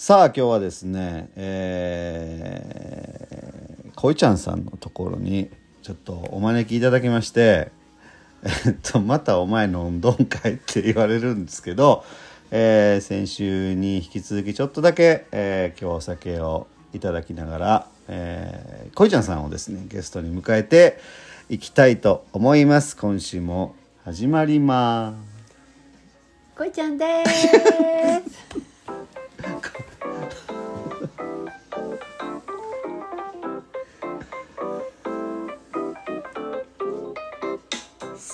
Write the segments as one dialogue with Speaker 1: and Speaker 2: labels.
Speaker 1: さあ今日はですねえー、こいちゃんさんのところにちょっとお招きいただきましてえっとまたお前飲んどんかいって言われるんですけど、えー、先週に引き続きちょっとだけ、えー、今日お酒をいただきながら、えー、こいちゃんさんをですねゲストに迎えていきたいと思います。今週も始まります。
Speaker 2: こいちゃんです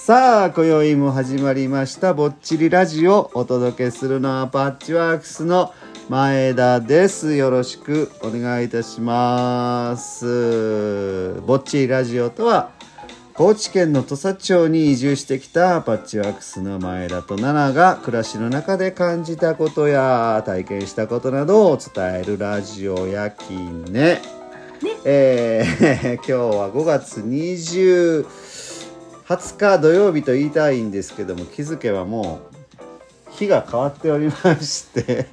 Speaker 1: さあ今宵も始まりました。ぼっちりラジオお届けするのはパッチワークスの前田です。よろしくお願いいたしますぼっちりラジオとは高知県の土佐町に移住してきたパッチワークスの前田と奈々が暮らしの中で感じたことや体験したことなどを伝えるラジオやきねねえー今日は5月20 20日土曜日と言いたいんですけども気づけばもう日が変わっておりまして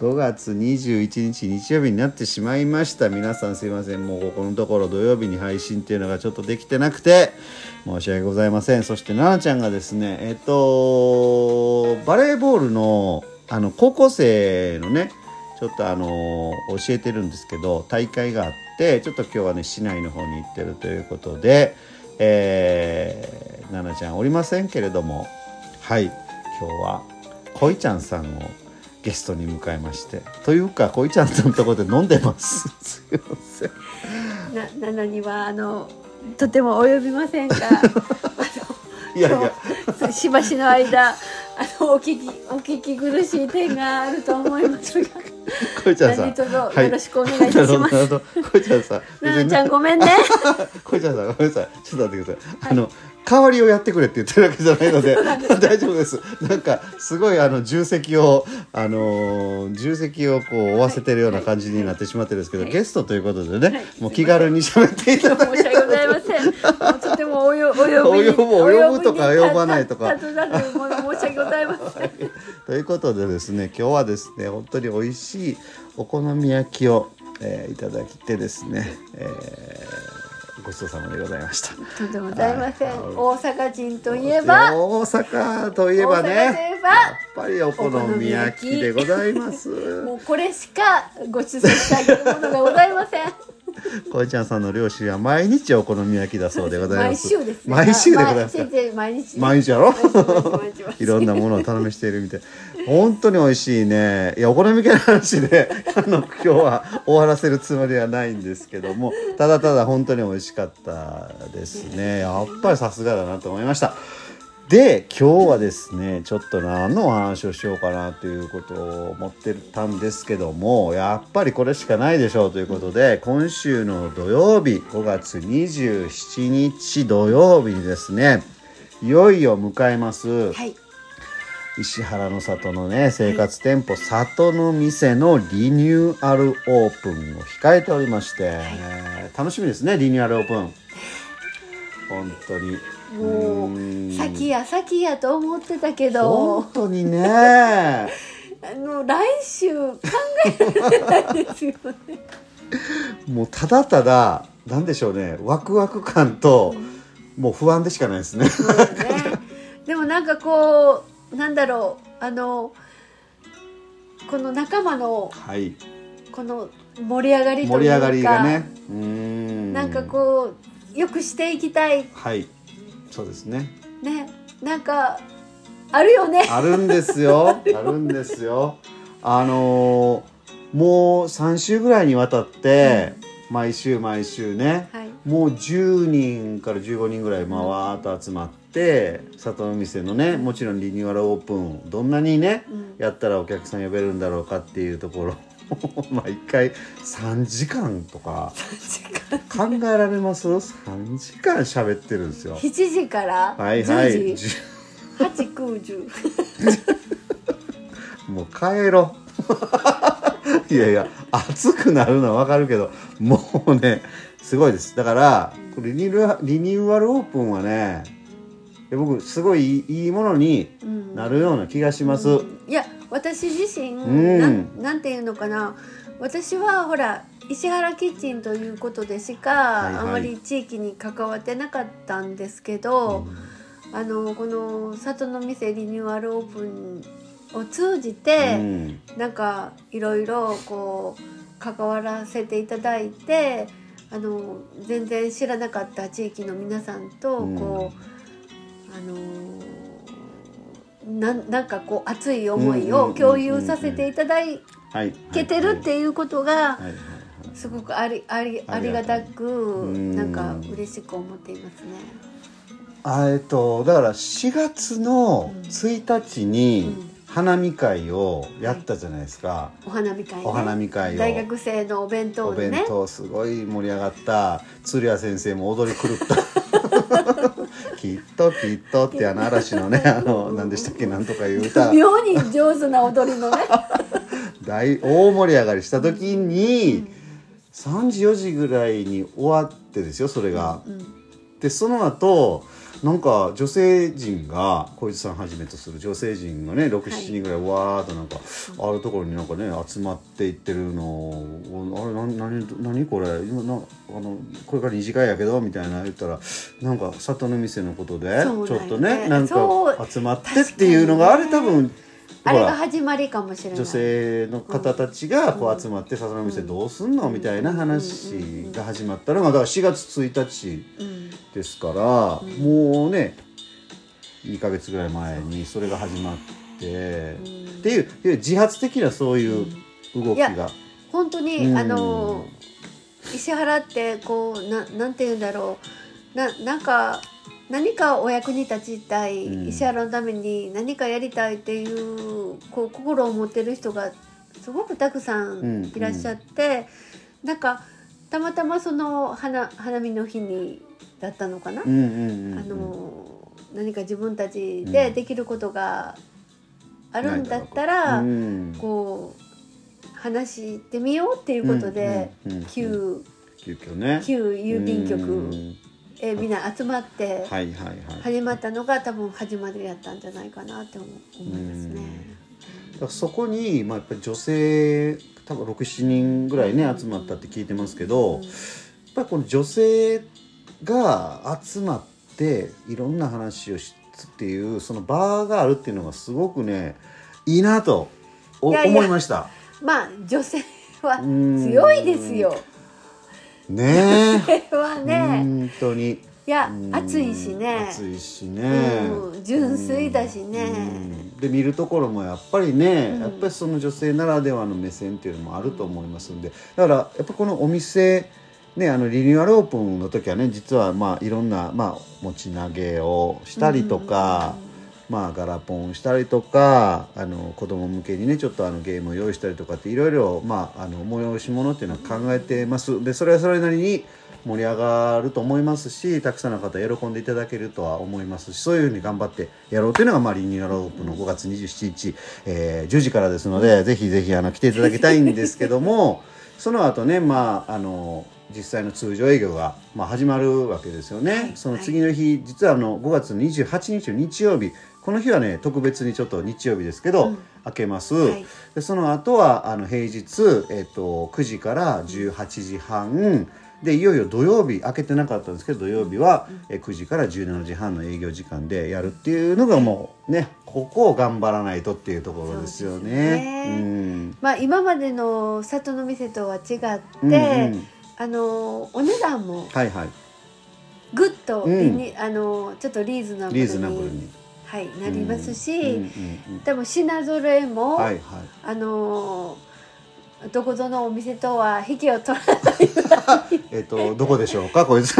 Speaker 1: 5月21日日曜日になってしまいました。皆さんすいません。もうここのところ土曜日に配信っていうのがちょっとできてなくて申し訳ございません。そして奈々ちゃんがですねえっとバレーボールのあの高校生のねちょっとあの教えてるんですけど大会があってちょっと今日はね市内の方に行ってるということでえー、奈々ちゃんおりませんけれどもはい今日はこいちゃんさんをゲストに迎えましてというかこいちゃんのところで飲んでます。すいません。
Speaker 2: ななのにはあのとても及びませんが あ
Speaker 1: いやいや。
Speaker 2: のしばしの間あのお聞きお聞き苦しい点があると思いますが
Speaker 1: こいちゃんさん。
Speaker 2: 何卒よ
Speaker 1: はい。
Speaker 2: ろしくお願いいたします。
Speaker 1: なるほどなるほど。こいちゃんさん
Speaker 2: ななちゃんごめんね。
Speaker 1: こいちゃんさんごめんなさい。ちょっと待ってください、あの代わりをやってくれって言ってるわけじゃないので 大丈夫です。なんかすごいあの重責をあのー重責をこう負わせてるような感じになってしまってるんですけど、
Speaker 2: はい。
Speaker 1: ゲストということでね、
Speaker 2: はい。
Speaker 1: もう気軽に喋っていただいて。
Speaker 2: 申し訳ございません。とてもおよおよ
Speaker 1: ぶ
Speaker 2: およびに
Speaker 1: 及ばないとか。
Speaker 2: 申し訳ございません
Speaker 1: ということでですね今日はですね本当に美味しいお好み焼きを、えーいただきてですね、えーごちそうさまでございました。
Speaker 2: とんでもございません、
Speaker 1: はい。
Speaker 2: 大阪人といえば？
Speaker 1: 大阪といえばねやっぱりお好み焼きでございます。
Speaker 2: もうこれしかご馳走してあげるものがございません
Speaker 1: こいちゃんさんの両親は毎日お好み焼きだそうでござい
Speaker 2: 毎
Speaker 1: ます。
Speaker 2: 週ですね。
Speaker 1: 毎週でございますか？
Speaker 2: 毎。日。
Speaker 1: 毎日やろ？いろんなものを頼みしているみたい。本当に美味しいね。いやお好み焼きの話で あの今日は終わらせるつもりはないんですけどもただただ本当に美味しかったですね。やっぱりさすがだなと思いましたで今日はですねちょっと何のお話をしようかなということを思ってたんですけどもやっぱりこれしかないでしょうということで今週の土曜日5月27日土曜日にですねいよいよ迎えます、
Speaker 2: はい。
Speaker 1: 石原の里のね生活店舗、里の店のリニューアルオープンを控えておりまして、えー楽しみですねリニューアルオープン。本当に
Speaker 2: も
Speaker 1: うん。
Speaker 2: う先や先やと思ってたけど。
Speaker 1: 本当にね。
Speaker 2: あの来週考えられないですよね。
Speaker 1: もうただただなんでしょうね。ワクワク感ともう不安でしかないですね。
Speaker 2: ね。でもなんかこうなんだろうあのこの仲間の
Speaker 1: はい。
Speaker 2: この盛り上がりというか
Speaker 1: 盛り上がりがね。うん。
Speaker 2: なんかこうよくしていきたい
Speaker 1: はいそうですね。
Speaker 2: ねなんかあるよね。
Speaker 1: あるんですよ。あるんですよ。あのーもう3週ぐらいにわたって、毎週毎週ね、
Speaker 2: はい。
Speaker 1: もう10人から15人ぐらいまあわーっと集まって里の店のねもちろんリニューアルオープンどんなにね、
Speaker 2: うん。
Speaker 1: やったらお客さん呼べるんだろうかっていうところまあ一回3時間とか考えられます ?3 時間喋ってるんですよ。
Speaker 2: 7時から
Speaker 1: はいはい。
Speaker 2: 10時
Speaker 1: じ
Speaker 2: 8 9 10
Speaker 1: ゅもう帰ろう。いやいや、暑くなるのはわかるけど、もうね、すごいです。だから、リニューアルリニューアルオープンはね、僕、すごいいいものに
Speaker 2: うん
Speaker 1: なるような気がします。
Speaker 2: うんいや私自身、
Speaker 1: ん。
Speaker 2: なんなんていうのかな。私はほら石原キッチンということでしか、
Speaker 1: いはい。
Speaker 2: あまり地域に関わってなかったんですけど、あのこの里の店リニューアルオープンを通じ
Speaker 1: う
Speaker 2: て、
Speaker 1: ん。
Speaker 2: なんかいろいろこう関わらせていただいてあの全然知らなかった地域の皆さんと
Speaker 1: うん。
Speaker 2: こう、あのなんなんかこう熱い思いを共有させていただ
Speaker 1: はい
Speaker 2: けてるっていうことがすごくありありありがたく
Speaker 1: ん。
Speaker 2: なんか嬉しく思っていますね。
Speaker 1: あえっとだから4月の
Speaker 2: うん
Speaker 1: 1日に
Speaker 2: うん。
Speaker 1: 花見会をやったじゃないですか、
Speaker 2: お花見会、ね、
Speaker 1: お花見会を。
Speaker 2: 大学生のお弁当
Speaker 1: お弁当すごい盛り上がった。鶴谷先生も踊り狂った きっときっとってあの嵐のね あの何でしたっけなんとかいう歌。
Speaker 2: 妙に上手な踊りのね。
Speaker 1: 大大盛り上がりした時に3時4時ぐらいに終わってですよそれが。
Speaker 2: うん
Speaker 1: でその後なんか女性陣が小泉さんはじめとする女性陣がね67、
Speaker 2: はい
Speaker 1: 人ぐらいわーっとなんかあるところになんかね集まっていってるのをあれな何何これ？今なあのこれから二次会やけどみたいな言ったらなんか里の店のことでちょっとねなんか集まってっていうのがあれ多分
Speaker 2: あれが始まりかもしれない。
Speaker 1: 女性の方たちがこう集まって里の店どうすんのみたいな話が始まったのがだから4月1日。
Speaker 2: うん。
Speaker 1: ですから、もうね2ヶ月ぐらい前にそれが始まって、っていう自発的なそういう動きが、
Speaker 2: 本当に、
Speaker 1: うん。
Speaker 2: あの石原ってこうななんて言うんだろう。ななんか何かお役に立ちたい、
Speaker 1: うん。
Speaker 2: 石原のために何かやりたいっていうこう心を持ってる人がすごくたくさ
Speaker 1: うん
Speaker 2: ん。いらっしゃって、なんかたまたまその花花見の日にだったのかな、
Speaker 1: うんうんうん
Speaker 2: あの何か自分たちでできることがあるんだったら、
Speaker 1: うん。
Speaker 2: こう話してみようっていうことで、
Speaker 1: うんうんうん
Speaker 2: 旧
Speaker 1: 急遽ね。
Speaker 2: 旧郵便
Speaker 1: う
Speaker 2: 局
Speaker 1: ん
Speaker 2: へみんな集まって始まったのが多分始まりやったんじゃないかなって思思いますね。
Speaker 1: だそこに、まあ、やっぱり女性多分67人ぐらいね集まったって聞いてますけど、
Speaker 2: うん
Speaker 1: やっぱりこの女性が集まっていろんな話をしつっていうその場があるっていうのがすごくねいいなと思いました。
Speaker 2: まあ女性は
Speaker 1: ん
Speaker 2: 強いですよ。
Speaker 1: ね。え
Speaker 2: はね、
Speaker 1: 本当に。
Speaker 2: いや
Speaker 1: うん
Speaker 2: 暑いしね。
Speaker 1: 暑いしね、
Speaker 2: うん純粋だしね。
Speaker 1: うん。で見るところもやっぱりね、
Speaker 2: うん
Speaker 1: やっぱりその女性ならではの目線っていうのもあると思いますんで。だからやっぱこのお店ねあのリニューアルオープンの時はね実はまあいろんな、まあ、持ち投げをしたりとか、まあ、ガラポンしたりとかあの子供向けにねちょっとあのゲームを用意したりとかっていろいろ、まあ、あの催し物っていうのは考えてますでそれはそれなりに盛り上がると思いますしたくさんの方喜んでいただけるとは思いますしそういうふうに頑張ってやろうというのが、まあ、リニューアルオープンの5月27日、えー10時からですのでぜひぜひあの来ていただきたいんですけども その後ねまああの実際の通常営業が、まあ、始まるわけですよね。
Speaker 2: はい
Speaker 1: その次の日、実はあの5月28日の日曜日この日はね特別にちょっと日曜日ですけど、
Speaker 2: うん。
Speaker 1: 開けます、
Speaker 2: はい。
Speaker 1: でその後はあの平日、えっと9時から18時半。でいよいよ土曜日開けてなかったんですけど土曜日は、え9時から17時半の営業時間でやるっていうのがもうねここを頑張らないとっていうところですよね。
Speaker 2: ね。
Speaker 1: うん。
Speaker 2: まあ今までの里の店とは違って、
Speaker 1: うんうん。
Speaker 2: あのお値段も
Speaker 1: はいはい。
Speaker 2: ぐっと
Speaker 1: うん。
Speaker 2: あのちょっとリーズナブルに。
Speaker 1: リーズナブルに。
Speaker 2: はい、なりますし、
Speaker 1: うんうんうん
Speaker 2: 多分品揃えも、
Speaker 1: はいはい。
Speaker 2: あのどこぞのお店とは引きを取らない
Speaker 1: えっ、とどこでしょうかこいつ。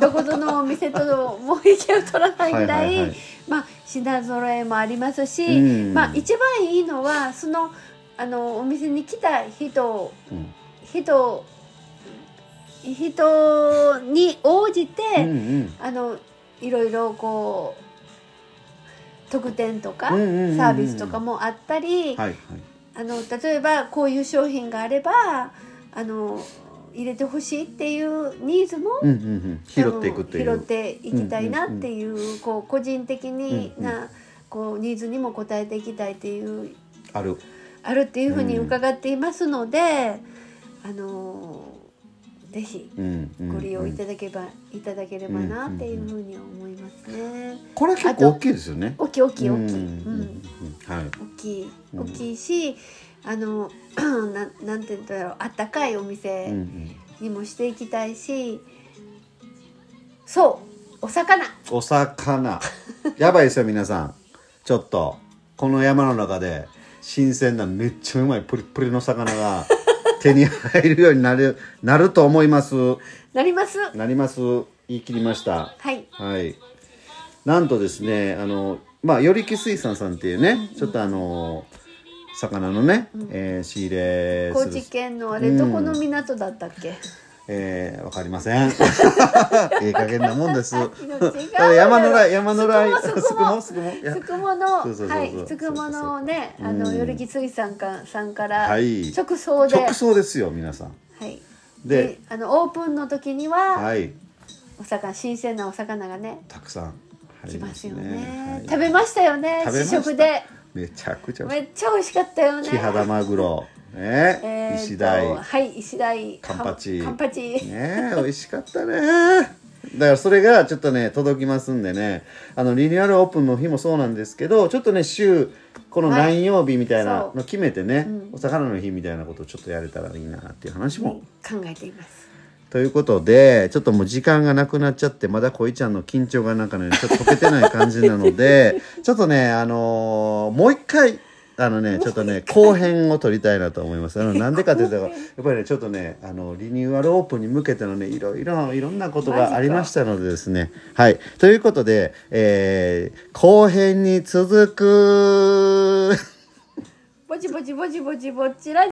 Speaker 2: どこぞのお店とも引きを取らないぐらい。まあ品揃えもありますし、
Speaker 1: うん。
Speaker 2: まあ一番いいのはそのあのお店に来た人
Speaker 1: うん。
Speaker 2: 人人に応じて、
Speaker 1: うんうん。
Speaker 2: あのいろいろこう特典とか、
Speaker 1: うんうんうんうん。
Speaker 2: サービスとかもあったり、
Speaker 1: はいはい。
Speaker 2: あの例えばこういう商品があればあの入れてほしいっていうニーズも、
Speaker 1: うんうんうん、拾っていくという。
Speaker 2: 拾っていきたいなっていう,、こう個人的に
Speaker 1: うんうん。
Speaker 2: な、こうニーズにも応えていきたいっていう
Speaker 1: ある。
Speaker 2: あるっていうふうに伺っていますので、あのぜひ
Speaker 1: うんうん。
Speaker 2: ご利用いただけば、いただければなっていうふうに思いますね。
Speaker 1: これ結構大きいですよね。
Speaker 2: 大きい大きい大きい、
Speaker 1: うん。はい。
Speaker 2: 大きい。
Speaker 1: うん。
Speaker 2: 大きいし、あの なんなんて言うんだろう。あったかいお店
Speaker 1: ん
Speaker 2: にもしていきたいし、そう。お魚。
Speaker 1: お魚。やばいですよ皆さん。ちょっとこの山の中で新鮮なめっちゃうまいプリップリの魚が 手に入るようになるなると思います。
Speaker 2: なります。
Speaker 1: なります。言い切りました。
Speaker 2: はい。
Speaker 1: はいなんとですねあのまあよりき水産さんっていうね、ちょっとあの魚のね、えー仕入れする。
Speaker 2: 高知県のあれどこの港だったっけ？
Speaker 1: えー、わかりません。ええ加減なもんです。山のら山のら
Speaker 2: すくも
Speaker 1: すくもすくもいや。
Speaker 2: つくもの。はいつくものをねあの
Speaker 1: うん
Speaker 2: よりき水産館さんから
Speaker 1: はい。
Speaker 2: 直送で、
Speaker 1: 直送ですよ皆さん。
Speaker 2: はい。
Speaker 1: で
Speaker 2: であのオープンの時には、
Speaker 1: はい。
Speaker 2: お魚新鮮なお魚がね
Speaker 1: たくさん入り
Speaker 2: 来ますよね。
Speaker 1: はい。
Speaker 2: 食べましたよね試
Speaker 1: 食
Speaker 2: で。
Speaker 1: めちゃくちゃ
Speaker 2: めっちゃ美味しかったよね。
Speaker 1: 木肌マグロ。ね、
Speaker 2: えーと
Speaker 1: 石鯛
Speaker 2: はい石鯛
Speaker 1: カンパチ。
Speaker 2: カンパチ、
Speaker 1: ね美味しかったね。だからそれがちょっとね届きますんでね。あのリニューアルオープンの日もそうなんですけどちょっとね週この
Speaker 2: はい
Speaker 1: 何曜日みたいなの決めてね、
Speaker 2: うん。
Speaker 1: お魚の日みたいなことをちょっとやれたらいいなっていう話も、
Speaker 2: 考えています
Speaker 1: ということでちょっともう時間がなくなっちゃってまだ恋ちゃんの緊張がなんかねちょっと解けてない感じなので ちょっとねあのーもう一回あのねちょっとね後編を撮りたいなと思います。あのなんでかっていうとやっぱりねちょっとねあのリニューアルオープンに向けてのねいろいろいろんなことがありましたのでですね。はい。ということで、えー後編に続く。
Speaker 2: ぼちぼちぼちぼちぼちら